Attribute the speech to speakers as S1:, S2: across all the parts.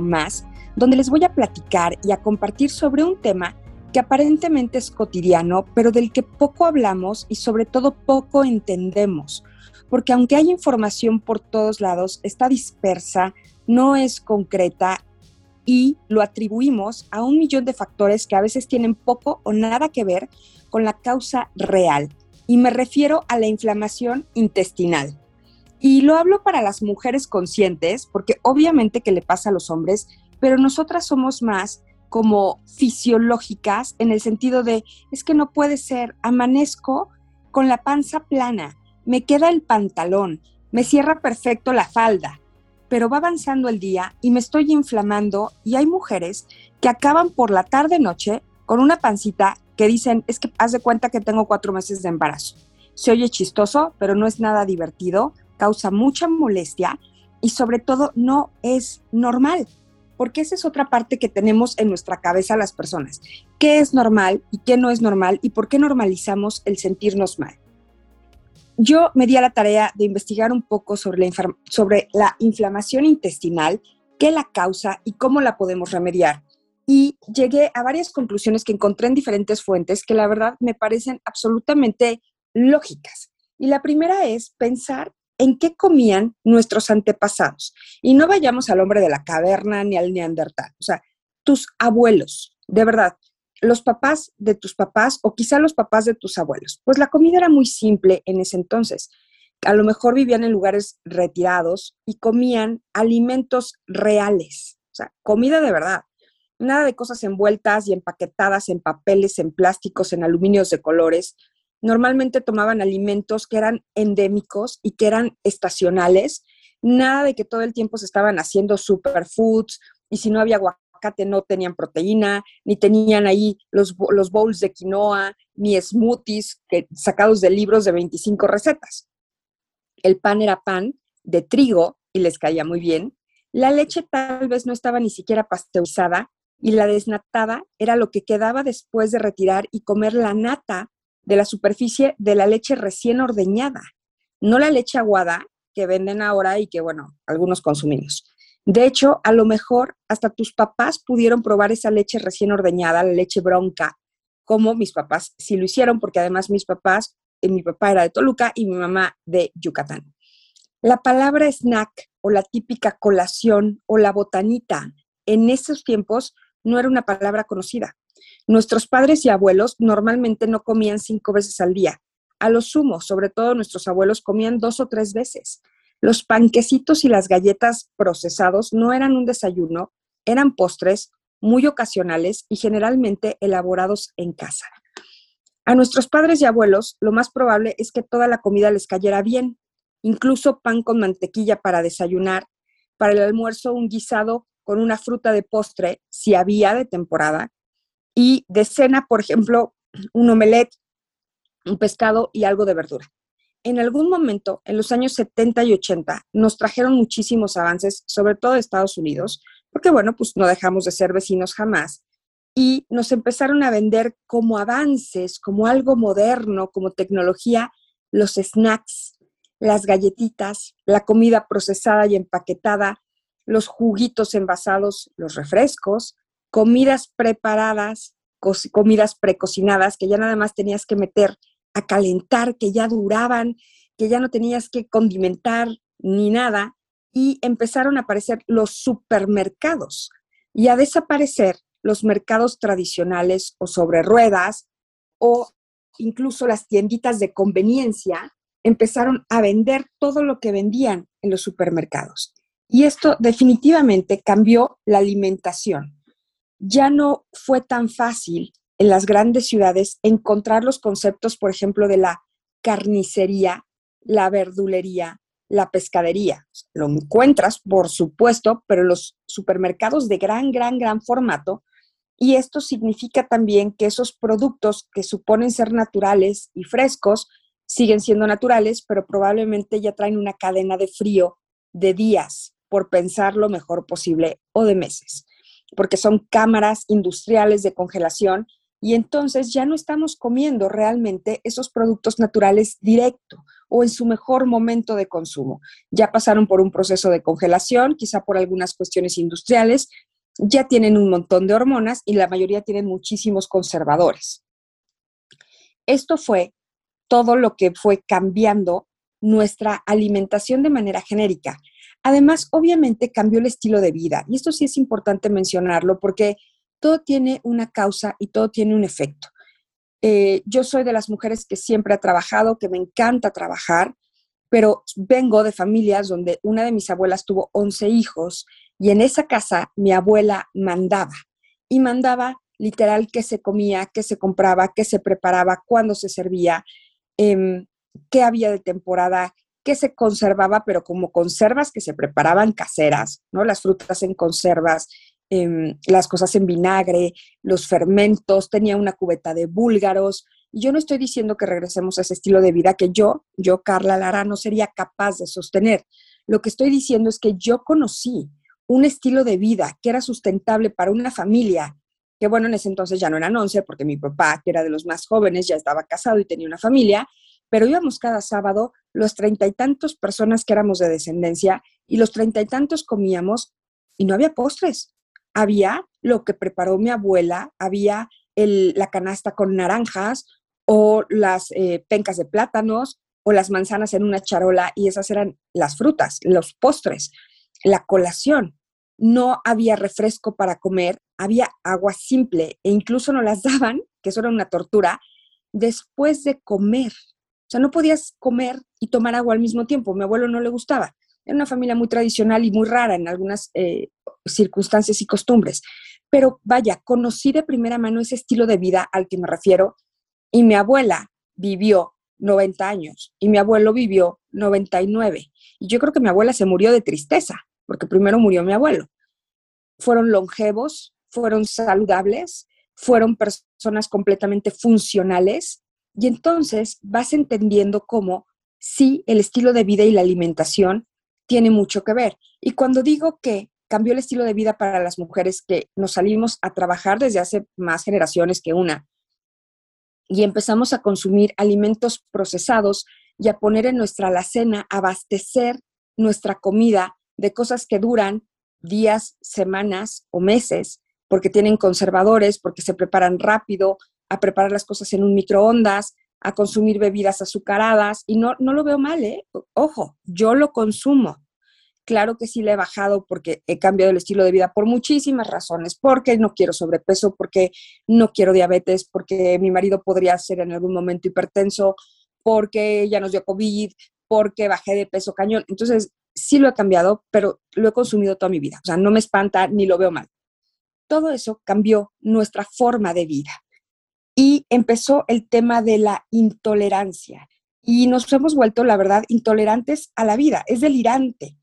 S1: más, donde les voy a platicar y a compartir sobre un tema que aparentemente es cotidiano, pero del que poco hablamos y sobre todo poco entendemos, porque aunque hay información por todos lados, está dispersa, no es concreta y lo atribuimos a un millón de factores que a veces tienen poco o nada que ver con la causa real. Y me refiero a la inflamación intestinal. Y lo hablo para las mujeres conscientes, porque obviamente que le pasa a los hombres, pero nosotras somos más como fisiológicas en el sentido de, es que no puede ser, amanezco con la panza plana, me queda el pantalón, me cierra perfecto la falda, pero va avanzando el día y me estoy inflamando y hay mujeres que acaban por la tarde-noche con una pancita que dicen, es que haz de cuenta que tengo cuatro meses de embarazo. Se oye chistoso, pero no es nada divertido causa mucha molestia y sobre todo no es normal, porque esa es otra parte que tenemos en nuestra cabeza las personas. ¿Qué es normal y qué no es normal y por qué normalizamos el sentirnos mal? Yo me di a la tarea de investigar un poco sobre la, sobre la inflamación intestinal, qué la causa y cómo la podemos remediar. Y llegué a varias conclusiones que encontré en diferentes fuentes que la verdad me parecen absolutamente lógicas. Y la primera es pensar en qué comían nuestros antepasados. Y no vayamos al hombre de la caverna ni al neandertal, o sea, tus abuelos, de verdad, los papás de tus papás o quizá los papás de tus abuelos. Pues la comida era muy simple en ese entonces. A lo mejor vivían en lugares retirados y comían alimentos reales, o sea, comida de verdad. Nada de cosas envueltas y empaquetadas en papeles, en plásticos, en aluminios de colores, normalmente tomaban alimentos que eran endémicos y que eran estacionales, nada de que todo el tiempo se estaban haciendo superfoods y si no había aguacate no tenían proteína, ni tenían ahí los, los bowls de quinoa, ni smoothies que, sacados de libros de 25 recetas. El pan era pan de trigo y les caía muy bien. La leche tal vez no estaba ni siquiera pasteurizada y la desnatada era lo que quedaba después de retirar y comer la nata de la superficie de la leche recién ordeñada, no la leche aguada que venden ahora y que, bueno, algunos consumimos. De hecho, a lo mejor hasta tus papás pudieron probar esa leche recién ordeñada, la leche bronca, como mis papás sí lo hicieron, porque además mis papás, eh, mi papá era de Toluca y mi mamá de Yucatán. La palabra snack o la típica colación o la botanita en esos tiempos no era una palabra conocida. Nuestros padres y abuelos normalmente no comían cinco veces al día. A lo sumo, sobre todo nuestros abuelos comían dos o tres veces. Los panquecitos y las galletas procesados no eran un desayuno, eran postres muy ocasionales y generalmente elaborados en casa. A nuestros padres y abuelos lo más probable es que toda la comida les cayera bien, incluso pan con mantequilla para desayunar, para el almuerzo un guisado con una fruta de postre, si había de temporada, y de cena, por ejemplo, un omelette, un pescado y algo de verdura. En algún momento, en los años 70 y 80, nos trajeron muchísimos avances, sobre todo de Estados Unidos, porque bueno, pues no dejamos de ser vecinos jamás, y nos empezaron a vender como avances, como algo moderno, como tecnología, los snacks, las galletitas, la comida procesada y empaquetada, los juguitos envasados, los refrescos, comidas preparadas, comidas precocinadas que ya nada más tenías que meter a calentar, que ya duraban, que ya no tenías que condimentar ni nada, y empezaron a aparecer los supermercados y a desaparecer los mercados tradicionales o sobre ruedas o incluso las tienditas de conveniencia empezaron a vender todo lo que vendían en los supermercados. Y esto definitivamente cambió la alimentación ya no fue tan fácil en las grandes ciudades encontrar los conceptos, por ejemplo, de la carnicería, la verdulería, la pescadería. Lo encuentras, por supuesto, pero en los supermercados de gran, gran, gran formato. Y esto significa también que esos productos que suponen ser naturales y frescos siguen siendo naturales, pero probablemente ya traen una cadena de frío de días, por pensar lo mejor posible, o de meses, porque son cámaras industriales de congelación y entonces ya no estamos comiendo realmente esos productos naturales directo o en su mejor momento de consumo. Ya pasaron por un proceso de congelación, quizá por algunas cuestiones industriales, ya tienen un montón de hormonas y la mayoría tienen muchísimos conservadores. Esto fue todo lo que fue cambiando nuestra alimentación de manera genérica. Además, obviamente cambió el estilo de vida y esto sí es importante mencionarlo porque todo tiene una causa y todo tiene un efecto. Eh, yo soy de las mujeres que siempre ha trabajado, que me encanta trabajar, pero vengo de familias donde una de mis abuelas tuvo 11 hijos y en esa casa mi abuela mandaba y mandaba literal qué se comía, qué se compraba, qué se preparaba, cuándo se servía, eh, qué había de temporada, qué se conservaba, pero como conservas que se preparaban caseras, ¿no? Las frutas en conservas, em, las cosas en vinagre, los fermentos, tenía una cubeta de búlgaros. Y yo no estoy diciendo que regresemos a ese estilo de vida que yo, yo, Carla Lara, no sería capaz de sostener. Lo que estoy diciendo es que yo conocí un estilo de vida que era sustentable para una familia que bueno, en ese entonces ya no eran 11 porque mi papá, que era de los más jóvenes, ya estaba casado y tenía una familia, pero íbamos cada sábado los treinta y tantos personas que éramos de descendencia y los treinta y tantos comíamos y no había postres. Había lo que preparó mi abuela, había la canasta con naranjas o las eh, pencas de plátanos o las manzanas en una charola y esas eran las frutas, los postres, la colación. No había refresco para comer había agua simple e incluso no las daban, que eso era una tortura, después de comer. O sea, no podías comer y tomar agua al mismo tiempo. Mi abuelo no le gustaba. Era una familia muy tradicional y muy rara en algunas eh, circunstancias y costumbres. Pero vaya, conocí de primera mano ese estilo de vida al que me refiero y mi abuela vivió 90 años y mi abuelo vivió 99. Y yo creo que mi abuela se murió de tristeza, porque primero murió mi abuelo. Fueron longevos, fueron saludables, fueron personas completamente funcionales y entonces vas entendiendo cómo sí el estilo de vida y la alimentación tiene mucho que ver. Y cuando digo que cambió el estilo de vida para las mujeres que nos salimos a trabajar desde hace más generaciones que una y empezamos a consumir alimentos procesados y a poner en nuestra alacena, abastecer nuestra comida de cosas que duran días, semanas o meses, porque tienen conservadores, porque se preparan rápido, a preparar las cosas en un microondas, a consumir bebidas azucaradas, y no, no lo veo mal, ¿eh? Ojo, yo lo consumo. Claro que sí le he bajado porque he cambiado el estilo de vida por muchísimas razones, porque no quiero sobrepeso, porque no quiero diabetes, porque mi marido podría ser en algún momento hipertenso, porque ya nos dio COVID, porque bajé de peso cañón. Entonces, sí lo he cambiado, pero lo he consumido toda mi vida. O sea, no me espanta ni lo veo mal todo eso cambió nuestra forma de vida. Y empezó el tema de la intolerancia. Y nos hemos vuelto, la verdad, intolerantes a la vida. Es delirante.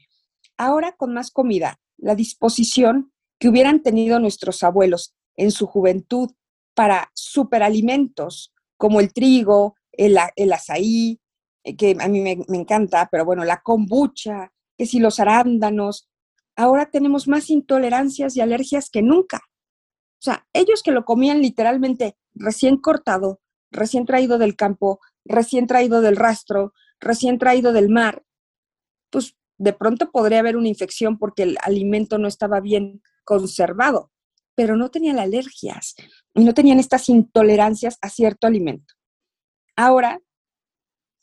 S1: Ahora con más comida, la disposición que hubieran tenido nuestros abuelos en su juventud para superalimentos como el trigo, el, el azaí, eh, que a mí me, me, encanta, pero bueno, la kombucha, que si los arándanos, ahora tenemos más intolerancias y alergias que nunca. O sea, ellos que lo comían literalmente recién cortado, recién traído del campo, recién traído del rastro, recién traído del mar, pues de pronto podría haber una infección porque el alimento no estaba bien conservado, pero no tenían alergias y no tenían estas intolerancias a cierto alimento. Ahora,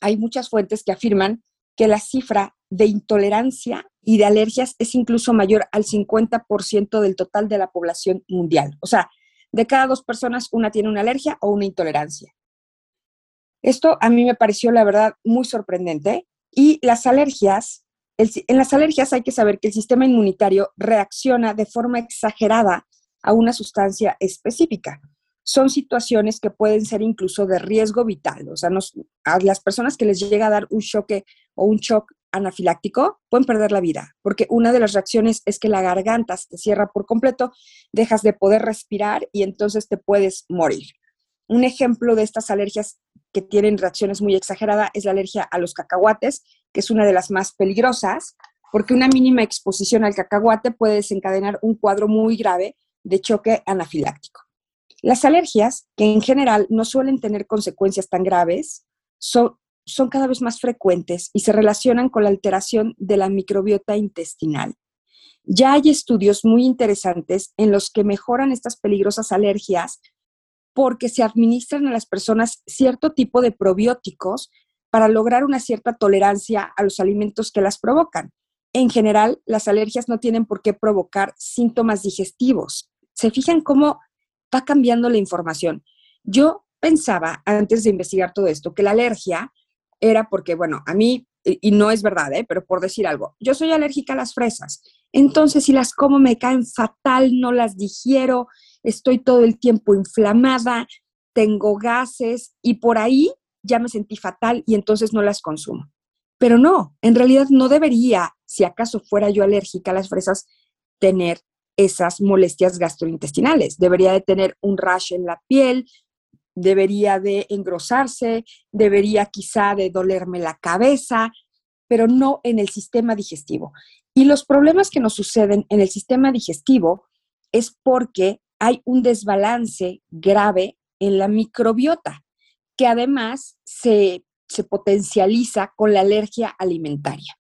S1: hay muchas fuentes que afirman que la cifra de intolerancia y de alergias es incluso mayor al 50% del total de la población mundial. O sea, de cada dos personas, una tiene una alergia o una intolerancia. Esto a mí me pareció, la verdad, muy sorprendente. Y las alergias, en las alergias hay que saber que el sistema inmunitario reacciona de forma exagerada a una sustancia específica. Son situaciones que pueden ser incluso de riesgo vital. O sea, a las personas que les llega a dar un choque o un shock anafiláctico, pueden perder la vida, porque una de las reacciones es que la garganta se cierra por completo, dejas de poder respirar y entonces te puedes morir. Un ejemplo de estas alergias que tienen reacciones muy exageradas es la alergia a los cacahuates, que es una de las más peligrosas, porque una mínima exposición al cacahuate puede desencadenar un cuadro muy grave de choque anafiláctico. Las alergias, que en general no suelen tener consecuencias tan graves, son, cada vez más frecuentes y se relacionan con la alteración de la microbiota intestinal. Ya hay estudios muy interesantes en los que mejoran estas peligrosas alergias porque se administran a las personas cierto tipo de probióticos para lograr una cierta tolerancia a los alimentos que las provocan. En general, las alergias no tienen por qué provocar síntomas digestivos. ¿Se fijan cómo va cambiando la información? Yo pensaba, antes de investigar todo esto, que la alergia era porque, bueno, a mí, y no es verdad, ¿eh? pero por decir algo, yo soy alérgica a las fresas. Entonces, si las como me caen fatal, no las digiero, estoy todo el tiempo inflamada, tengo gases y por ahí ya me sentí fatal y entonces no las consumo. Pero no, en realidad no debería, si acaso fuera yo alérgica a las fresas, tener esas molestias gastrointestinales. Debería de tener un rash en la piel, debería de engrosarse, debería quizá de dolerme la cabeza, pero no en el sistema digestivo. Y los problemas que nos suceden en el sistema digestivo es porque hay un desbalance grave en la microbiota, que además se, potencializa con la alergia alimentaria.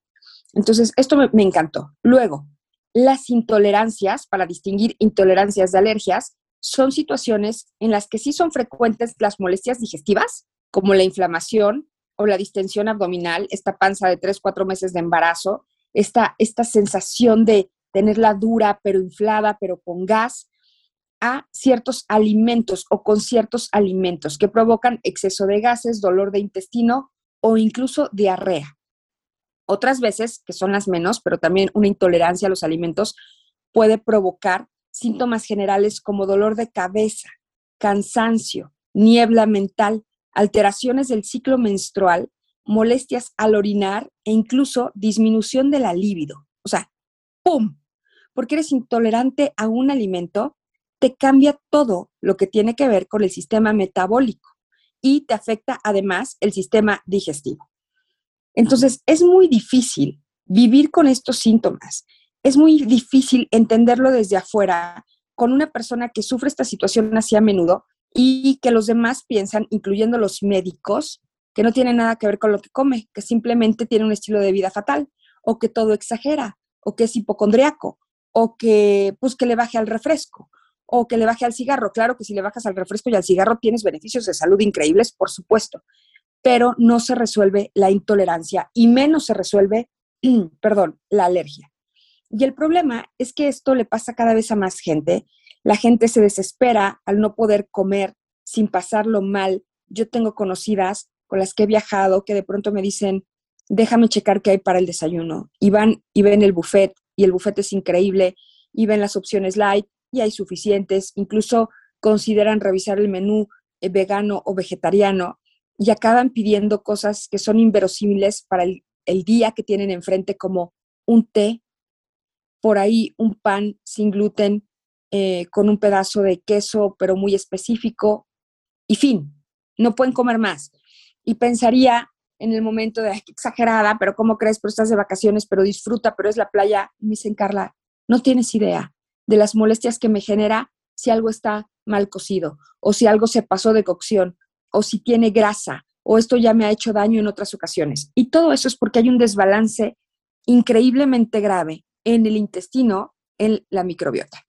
S1: Entonces, esto me, me encantó. Luego, las intolerancias, para distinguir intolerancias de alergias, son situaciones en las que sí son frecuentes las molestias digestivas, como la inflamación o la distensión abdominal, esta panza de 3, 4 meses de embarazo, esta, esta sensación de tenerla dura, pero inflada, pero con gas, a ciertos alimentos o con ciertos alimentos que provocan exceso de gases, dolor de intestino o incluso diarrea. Otras veces, que son las menos, pero también una intolerancia a los alimentos puede provocar síntomas generales como dolor de cabeza, cansancio, niebla mental, alteraciones del ciclo menstrual, molestias al orinar e incluso disminución de la libido. O sea, ¡pum! Porque eres intolerante a un alimento, te cambia todo lo que tiene que ver con el sistema metabólico y te afecta además el sistema digestivo. Entonces, es muy difícil vivir con estos síntomas. Es muy difícil entenderlo desde afuera con una persona que sufre esta situación así a menudo y que los demás piensan, incluyendo los médicos, que no tiene nada que ver con lo que come, que simplemente tiene un estilo de vida fatal, o que todo exagera, o que es hipocondriaco, o que pues que le baje al refresco, o que le baje al cigarro. Claro que si le bajas al refresco y al cigarro tienes beneficios de salud increíbles, por supuesto, pero no se resuelve la intolerancia y menos se resuelve, perdón, la alergia. Y el problema es que esto le pasa cada vez a más gente. La gente se desespera al no poder comer sin pasarlo mal. Yo tengo conocidas con las que he viajado que de pronto me dicen, déjame checar qué hay para el desayuno. Y van y ven el buffet y el buffet es increíble y ven las opciones light y hay suficientes, incluso consideran revisar el menú eh, vegano o vegetariano y acaban pidiendo cosas que son inverosímiles para el, día que tienen enfrente, como un té, por ahí un pan sin gluten eh, con un pedazo de queso, pero muy específico, y fin, no pueden comer más. Y pensaría en el momento de, exagerada, pero ¿cómo crees? Pero estás de vacaciones, pero disfruta, pero es la playa. me dicen, Carla, no tienes idea de las molestias que me genera si algo está mal cocido o si algo se pasó de cocción o si tiene grasa o esto ya me ha hecho daño en otras ocasiones. Y todo eso es porque hay un desbalance increíblemente grave en el intestino, en la microbiota.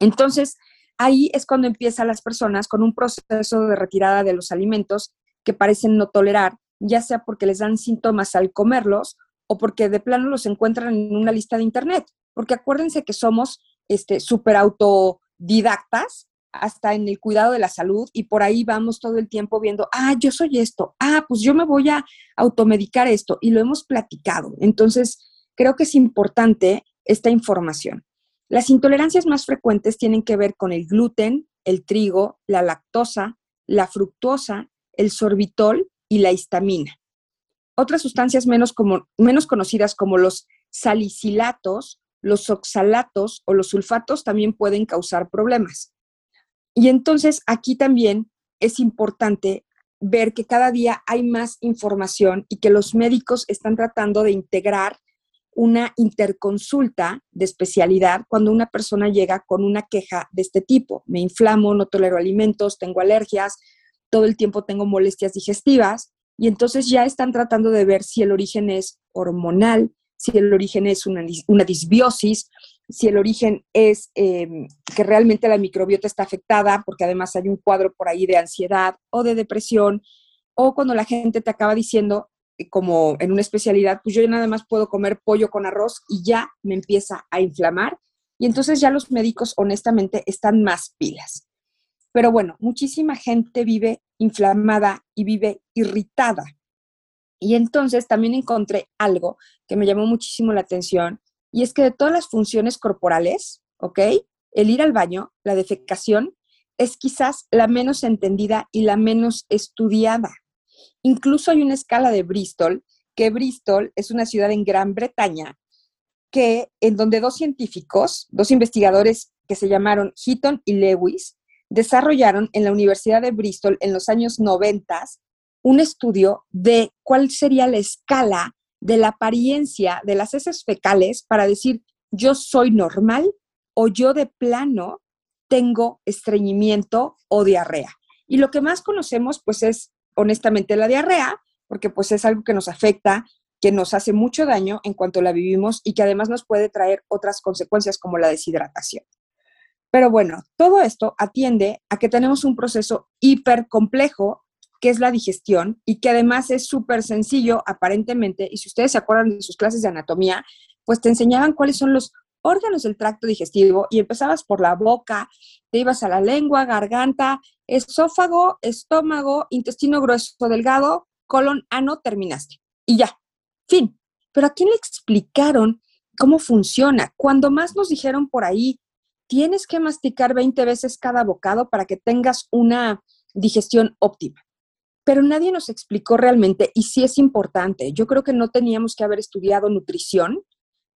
S1: Entonces, ahí es cuando empiezan las personas con un proceso de retirada de los alimentos que parecen no tolerar, ya sea porque les dan síntomas al comerlos o porque de plano los encuentran en una lista de internet. Porque acuérdense que somos este, súper autodidactas hasta en el cuidado de la salud y por ahí vamos todo el tiempo viendo, ah, yo soy esto, ah, pues yo me voy a automedicar esto y lo hemos platicado. Entonces, creo que es importante esta información. Las intolerancias más frecuentes tienen que ver con el gluten, el trigo, la lactosa, la fructosa, el sorbitol y la histamina. otras sustancias menos, como, menos conocidas como los salicilatos, los oxalatos o los sulfatos también pueden causar problemas. Y entonces aquí también es importante ver que cada día hay más información y que los médicos están tratando de integrar una interconsulta de especialidad cuando una persona llega con una queja de este tipo. Me inflamo, no tolero alimentos, tengo alergias, todo el tiempo tengo molestias digestivas y entonces ya están tratando de ver si el origen es hormonal, si el origen es una, disbiosis, si el origen es em, que realmente la microbiota está afectada, porque además hay un cuadro por ahí de ansiedad o de depresión, o cuando la gente te acaba diciendo, eh, como en una especialidad, pues yo nada más puedo comer pollo con arroz y ya me empieza a inflamar. Y entonces ya los médicos honestamente están más pilas. Pero bueno, muchísima gente vive inflamada y vive irritada. Y entonces también encontré algo que me llamó muchísimo la atención y es que de todas las funciones corporales, ¿ok? El ir al baño, la defecación, es quizás la menos entendida y la menos estudiada. Incluso hay una escala de Bristol, que Bristol es una ciudad en Gran Bretaña, que en donde dos científicos, dos investigadores que se llamaron Heaton y Lewis, desarrollaron en la Universidad de Bristol en los años 90 un estudio de cuál sería la escala de la apariencia de las heces fecales para decir yo soy normal o yo de plano tengo estreñimiento o diarrea. Y lo que más conocemos pues es honestamente la diarrea, porque pues es algo que nos afecta, que nos hace mucho daño en cuanto la vivimos y que además nos puede traer otras consecuencias como la deshidratación. Pero bueno, todo esto atiende a que tenemos un proceso hiper complejo que es la digestión y que además es súper sencillo aparentemente. Y si ustedes se acuerdan de sus clases de anatomía, pues te enseñaban cuáles son los órganos del tracto digestivo y empezabas por la boca, te ibas a la lengua, garganta, esófago, estómago, intestino grueso, delgado, colon, ano, terminaste. Y ya, fin. Pero ¿a quién le explicaron cómo funciona? Cuando más nos dijeron por ahí, tienes que masticar 20 veces cada bocado para que tengas una digestión óptima pero nadie nos explicó realmente, y sí es importante, yo creo que no teníamos que haber estudiado nutrición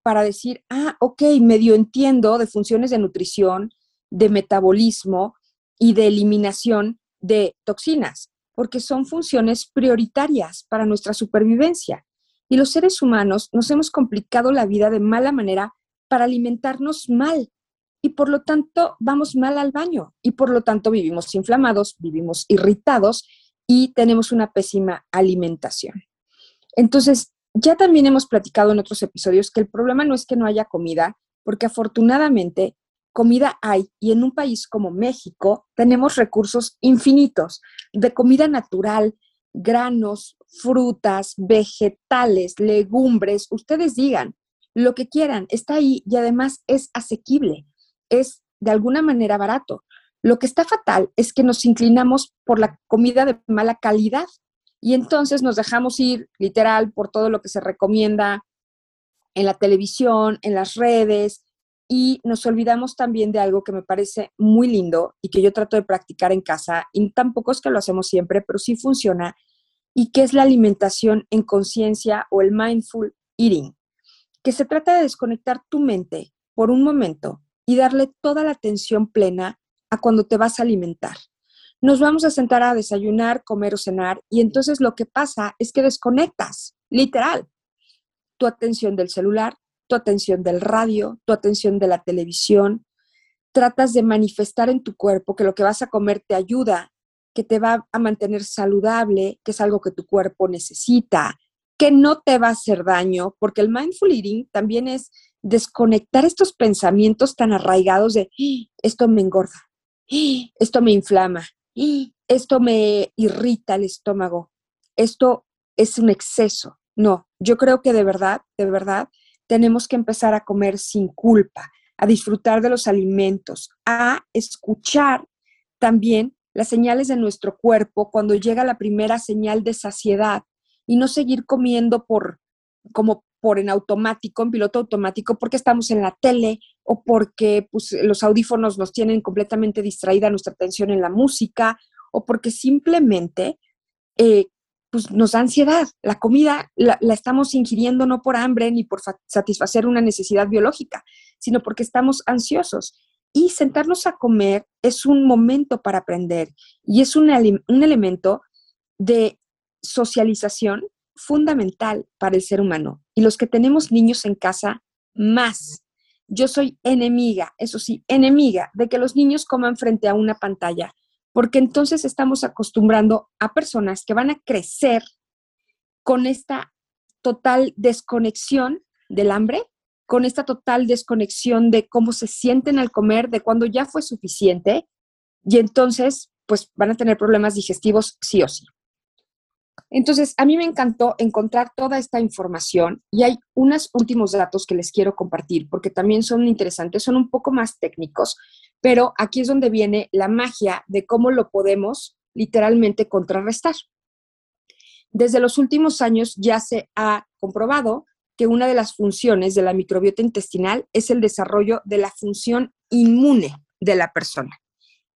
S1: para decir, ah, ok, medio entiendo de funciones de nutrición, de metabolismo y de eliminación de toxinas, porque son funciones prioritarias para nuestra supervivencia. Y los seres humanos nos hemos complicado la vida de mala manera para alimentarnos mal y por lo tanto vamos mal al baño y por lo tanto vivimos inflamados, vivimos irritados y tenemos una pésima alimentación. Entonces, ya también hemos platicado en otros episodios que el problema no es que no haya comida, porque afortunadamente comida hay y en un país como México tenemos recursos infinitos de comida natural, granos, frutas, vegetales, legumbres, ustedes digan, lo que quieran, está ahí y además es asequible, es de alguna manera barato. Lo que está fatal es que nos inclinamos por la comida de mala calidad y entonces nos dejamos ir literal por todo lo que se recomienda en la televisión, en las redes y nos olvidamos también de algo que me parece muy lindo y que yo trato de practicar en casa y tampoco es que lo hacemos siempre, pero sí funciona y que es la alimentación en conciencia o el mindful eating, que se trata de desconectar tu mente por un momento y darle toda la atención plena a cuando te vas a alimentar. Nos vamos a sentar a desayunar, comer o cenar y entonces lo que pasa es que desconectas, literal, tu atención del celular, tu atención del radio, tu atención de la televisión. Tratas de manifestar en tu cuerpo que lo que vas a comer te ayuda, que te va a mantener saludable, que es algo que tu cuerpo necesita, que no te va a hacer daño, porque el mindful eating también es desconectar estos pensamientos tan arraigados de ¡Ah! esto me engorda, esto me inflama, esto me irrita el estómago, esto es un exceso. No, yo creo que de verdad, de verdad, tenemos que empezar a comer sin culpa, a disfrutar de los alimentos, a escuchar también las señales de nuestro cuerpo cuando llega la primera señal de saciedad y no seguir comiendo por como por en automático, en piloto automático, porque estamos en la tele o porque pues, los audífonos nos tienen completamente distraída nuestra atención en la música o porque simplemente eh, pues nos da ansiedad. La comida la, estamos ingiriendo no por hambre ni por satisfacer una necesidad biológica, sino porque estamos ansiosos. Y sentarnos a comer es un momento para aprender y es un, un elemento de socialización fundamental para el ser humano. Y los que tenemos niños en casa, más. Yo soy enemiga, eso sí, enemiga de que los niños coman frente a una pantalla porque entonces estamos acostumbrando a personas que van a crecer con esta total desconexión del hambre, con esta total desconexión de cómo se sienten al comer, de cuando ya fue suficiente, y entonces pues van a tener problemas digestivos sí o sí. Entonces, a mí me encantó encontrar toda esta información y hay unos últimos datos que les quiero compartir porque también son interesantes, son un poco más técnicos, pero aquí es donde viene la magia de cómo lo podemos literalmente contrarrestar. Desde los últimos años ya se ha comprobado que una de las funciones de la microbiota intestinal es el desarrollo de la función inmune de la persona.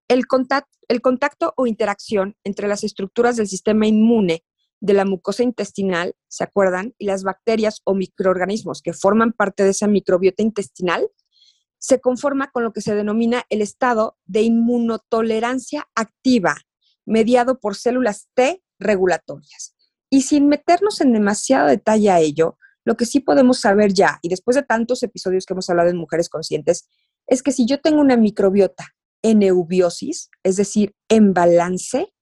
S1: El contacto, el contacto o interacción entre las estructuras del sistema inmune de la mucosa intestinal, ¿se acuerdan? Y las bacterias o microorganismos que forman parte de esa microbiota intestinal se conforma con lo que se denomina el estado de inmunotolerancia activa, mediado por células T regulatorias. Y sin meternos en demasiado detalle a ello, lo que sí podemos saber ya, y después de tantos episodios que hemos hablado en mujeres conscientes, es que si yo tengo una microbiota en eubiosis, es decir, en balance,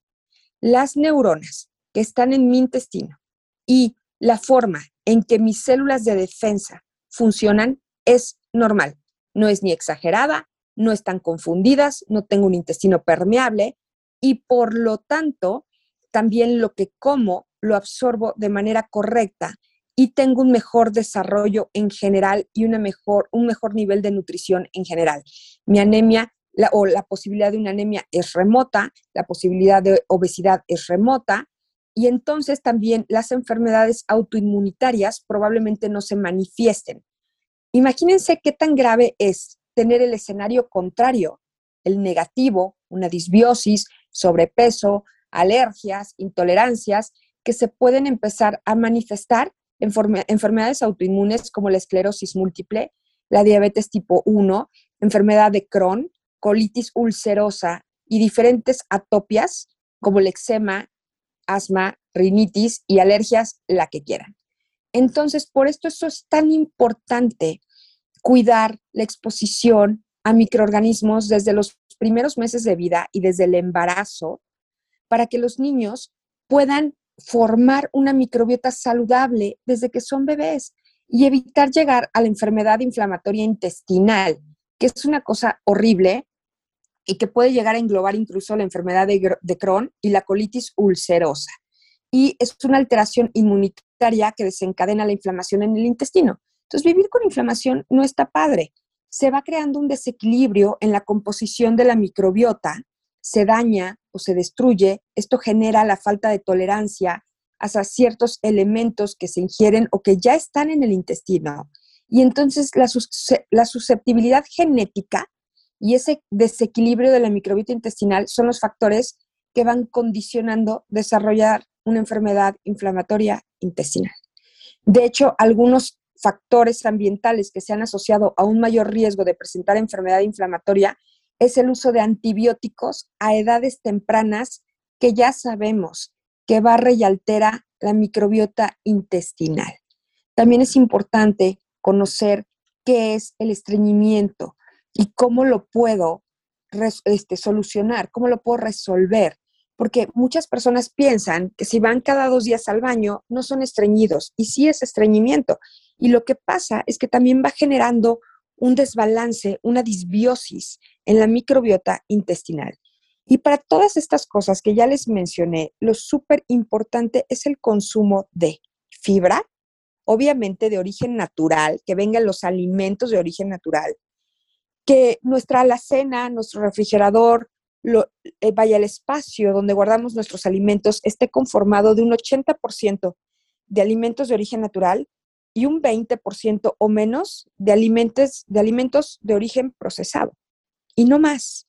S1: las neuronas que están en mi intestino y la forma en que mis células de defensa funcionan es normal no es ni exagerada, no están confundidas, no tengo un intestino permeable y por lo tanto también lo que como lo absorbo de manera correcta y tengo un mejor desarrollo en general y una mejor, un mejor nivel de nutrición en general. Mi anemia o la posibilidad de una anemia es remota, la posibilidad de obesidad es remota y entonces también las enfermedades autoinmunitarias probablemente no se manifiesten. Imagínense qué tan grave es tener el escenario contrario, el negativo, una disbiosis, sobrepeso, alergias, intolerancias, que se pueden empezar a manifestar en enfermedades autoinmunes como la esclerosis múltiple, la diabetes tipo 1, enfermedad de Crohn, colitis ulcerosa y diferentes atopias como el eczema, asma, rinitis y alergias, la que quieran. Entonces, por esto eso es tan importante cuidar la exposición a microorganismos desde los primeros meses de vida y desde el embarazo para que los niños puedan formar una microbiota saludable desde que son bebés y evitar llegar a la enfermedad inflamatoria intestinal, que es una cosa horrible y que puede llegar a englobar incluso la enfermedad de, Crohn y la colitis ulcerosa. Y es una alteración inmunitaria que desencadena la inflamación en el intestino. Entonces, vivir con inflamación no está padre. Se va creando un desequilibrio en la composición de la microbiota, se daña o se destruye. Esto genera la falta de tolerancia hacia ciertos elementos que se ingieren o que ya están en el intestino. Y entonces la, la susceptibilidad genética y ese desequilibrio de la microbiota intestinal son los factores que van condicionando desarrollar una enfermedad inflamatoria intestinal. De hecho, algunos factores ambientales que se han asociado a un mayor riesgo de presentar enfermedad inflamatoria es el uso de antibióticos a edades tempranas que ya sabemos que barre y altera la microbiota intestinal. También es importante conocer qué es el estreñimiento y cómo lo puedo este, solucionar, cómo lo puedo resolver porque muchas personas piensan que si van cada dos días al baño no son estreñidos y sí es estreñimiento. Y lo que pasa es que también va generando un desbalance, una disbiosis en la microbiota intestinal. Y para todas estas cosas que ya les mencioné, lo súper importante es el consumo de fibra, obviamente de origen natural, que vengan los alimentos de origen natural, que nuestra alacena, nuestro refrigerador, eh, vaya el espacio donde guardamos nuestros alimentos esté conformado de un 80% de alimentos de origen natural y un 20% o menos de alimentos, de alimentos de origen procesado. Y no más.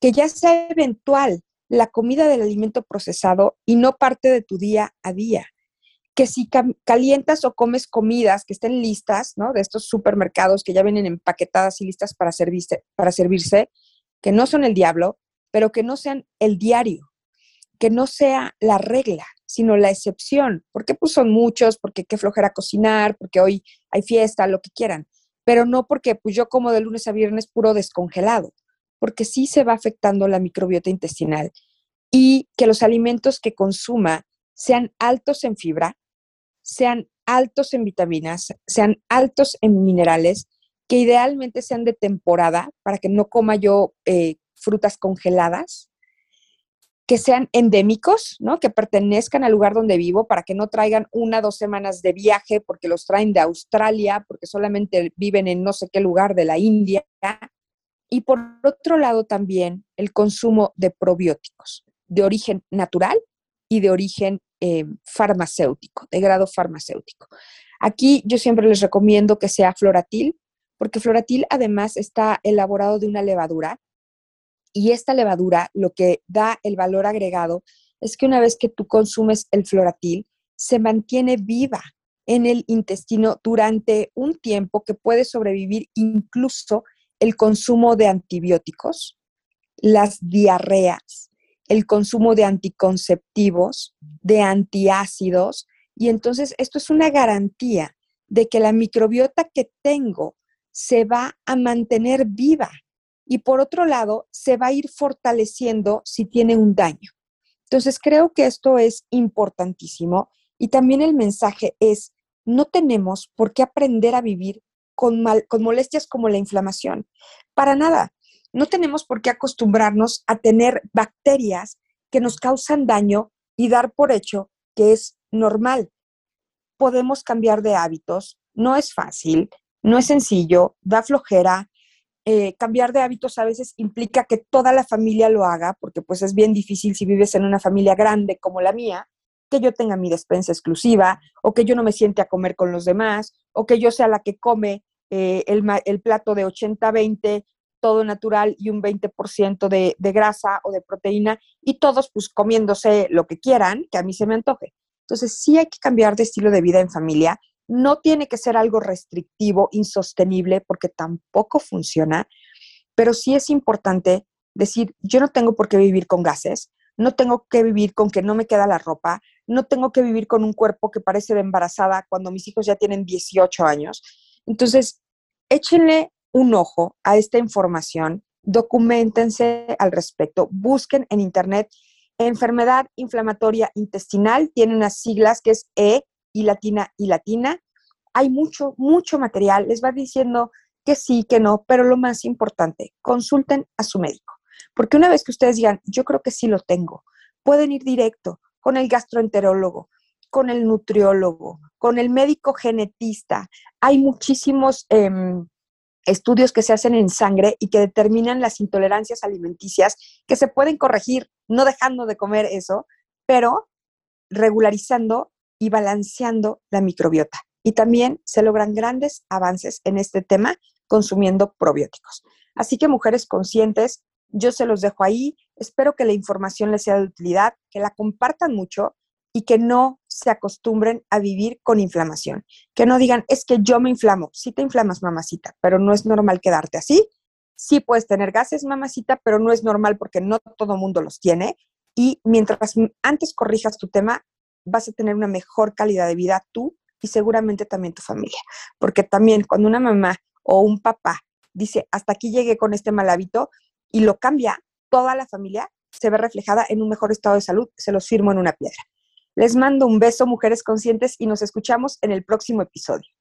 S1: Que ya sea eventual la comida del alimento procesado y no parte de tu día a día. Que si calientas o comes comidas que estén listas, ¿no? De estos supermercados que ya vienen empaquetadas y listas para servirse, para servirse, que no son el diablo, pero que no sean el diario, que no sea la regla, sino la excepción. Porque pues son muchos, porque qué flojera cocinar, porque hoy hay fiesta, lo que quieran. Pero no porque pues yo como de lunes a viernes puro descongelado porque sí se va afectando la microbiota intestinal y que los alimentos que consuma sean altos en fibra, sean altos en vitaminas, sean altos en minerales, que idealmente sean de temporada para que no coma yo eh, frutas congeladas, que sean endémicos, ¿no? que pertenezcan al lugar donde vivo para que no traigan una, dos semanas de viaje porque los traen de Australia, porque solamente viven en no sé qué lugar de la India, y por otro lado también el consumo de probióticos de origen natural y de origen eh, farmacéutico, de grado farmacéutico. Aquí yo siempre les recomiendo que sea floratil, porque floratil además está elaborado de una levadura y esta levadura lo que da el valor agregado es que una vez que tú consumes el floratil, se mantiene viva en el intestino durante un tiempo que puede sobrevivir incluso el consumo de antibióticos, las diarreas, el consumo de anticonceptivos, de antiácidos, y entonces esto es una garantía de que la microbiota que tengo se va a mantener viva y por otro lado se va a ir fortaleciendo si tiene un daño. Entonces creo que esto es importantísimo y también el mensaje es, no tenemos por qué aprender a vivir con, con molestias como la inflamación. Para nada. No tenemos por qué acostumbrarnos a tener bacterias que nos causan daño y dar por hecho que es normal. Podemos cambiar de hábitos. No es fácil, no es sencillo, da flojera. Eh, cambiar de hábitos a veces implica que toda la familia lo haga, porque pues es bien difícil si vives en una familia grande como la mía, que yo tenga mi despensa exclusiva o que yo no me siente a comer con los demás o que yo sea la que come eh, el, plato de 80-20, todo natural y un 20% de, de grasa o de proteína y todos pues comiéndose lo que quieran, que a mí se me antoje. Entonces sí hay que cambiar de estilo de vida en familia. No tiene que ser algo restrictivo, insostenible, porque tampoco funciona, pero sí es importante decir, yo no tengo por qué vivir con gases, no tengo que vivir con que no me queda la ropa, no tengo que vivir con un cuerpo que parece de embarazada cuando mis hijos ya tienen 18 años. Entonces, échenle un ojo a esta información, documentense al respecto, busquen en internet enfermedad inflamatoria intestinal, tiene unas siglas que es E y latina y latina. Hay mucho, mucho material, les va diciendo que sí, que no, pero lo más importante, consulten a su médico. Porque una vez que ustedes digan, yo creo que sí lo tengo, pueden ir directo con el gastroenterólogo, con el nutriólogo, con el médico genetista. Hay muchísimos em, estudios que se hacen en sangre y que determinan las intolerancias alimenticias que se pueden corregir no dejando de comer eso, pero regularizando y balanceando la microbiota. Y también se logran grandes avances en este tema consumiendo probióticos. Así que mujeres conscientes, yo se los dejo ahí. Espero que la información les sea de utilidad, que la compartan mucho y que no se acostumbren a vivir con inflamación. Que no digan, es que yo me inflamo. Sí te inflamas, mamacita, pero no es normal quedarte así. Sí puedes tener gases, mamacita, pero no es normal porque no todo mundo los tiene. Y mientras antes corrijas tu tema, vas a tener una mejor calidad de vida tú y seguramente también tu familia. Porque también cuando una mamá o un papá dice, hasta aquí llegué con este mal hábito y lo cambia, toda la familia se ve reflejada en un mejor estado de salud, se los firmo en una piedra. Les mando un beso, mujeres conscientes, y nos escuchamos en el próximo episodio.